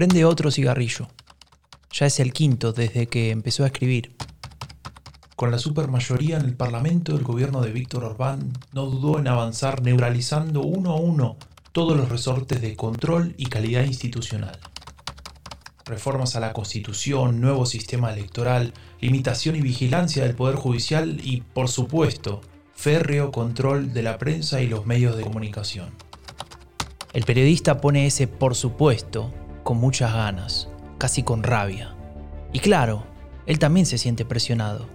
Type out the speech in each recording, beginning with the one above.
Prende otro cigarrillo. Ya es el quinto desde que empezó a escribir. Con la supermayoría en el Parlamento, el gobierno de Víctor Orbán no dudó en avanzar neuralizando uno a uno todos los resortes de control y calidad institucional. Reformas a la Constitución, nuevo sistema electoral, limitación y vigilancia del Poder Judicial y, por supuesto, férreo control de la prensa y los medios de comunicación. El periodista pone ese por supuesto con muchas ganas, casi con rabia. Y claro, él también se siente presionado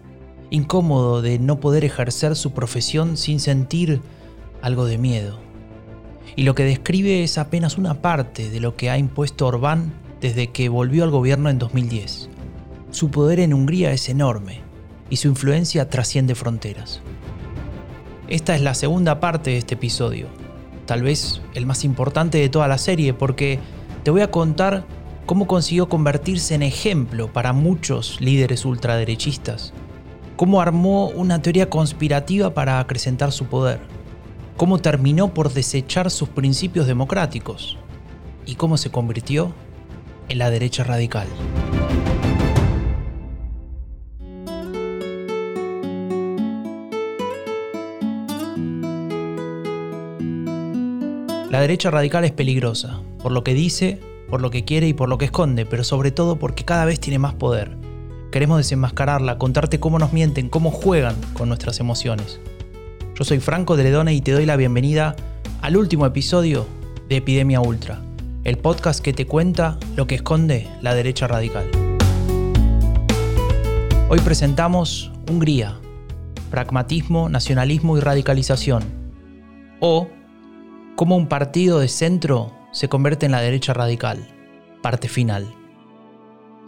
incómodo de no poder ejercer su profesión sin sentir algo de miedo. Y lo que describe es apenas una parte de lo que ha impuesto Orbán desde que volvió al gobierno en 2010. Su poder en Hungría es enorme y su influencia trasciende fronteras. Esta es la segunda parte de este episodio, tal vez el más importante de toda la serie porque te voy a contar cómo consiguió convertirse en ejemplo para muchos líderes ultraderechistas. Cómo armó una teoría conspirativa para acrecentar su poder, cómo terminó por desechar sus principios democráticos. Y cómo se convirtió en la derecha radical. La derecha radical es peligrosa, por lo que dice, por lo que quiere y por lo que esconde, pero sobre todo porque cada vez tiene más poder Queremos desenmascararla, contarte cómo nos mienten, cómo juegan con nuestras emociones. Yo soy Franco de Ledone y te doy la bienvenida al último episodio de Epidemia Ultra, el podcast que te cuenta lo que esconde la derecha radical. Hoy presentamos Hungría, pragmatismo, nacionalismo y radicalización, o cómo un partido de centro se convierte en la derecha radical, parte final.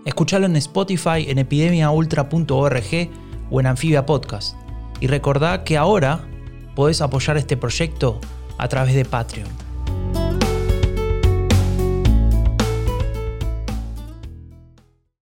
Escuchalo en Spotify, en epidemiaultra.org o en Anfibia Podcast. Y recordá que ahora podés apoyar este proyecto a través de Patreon.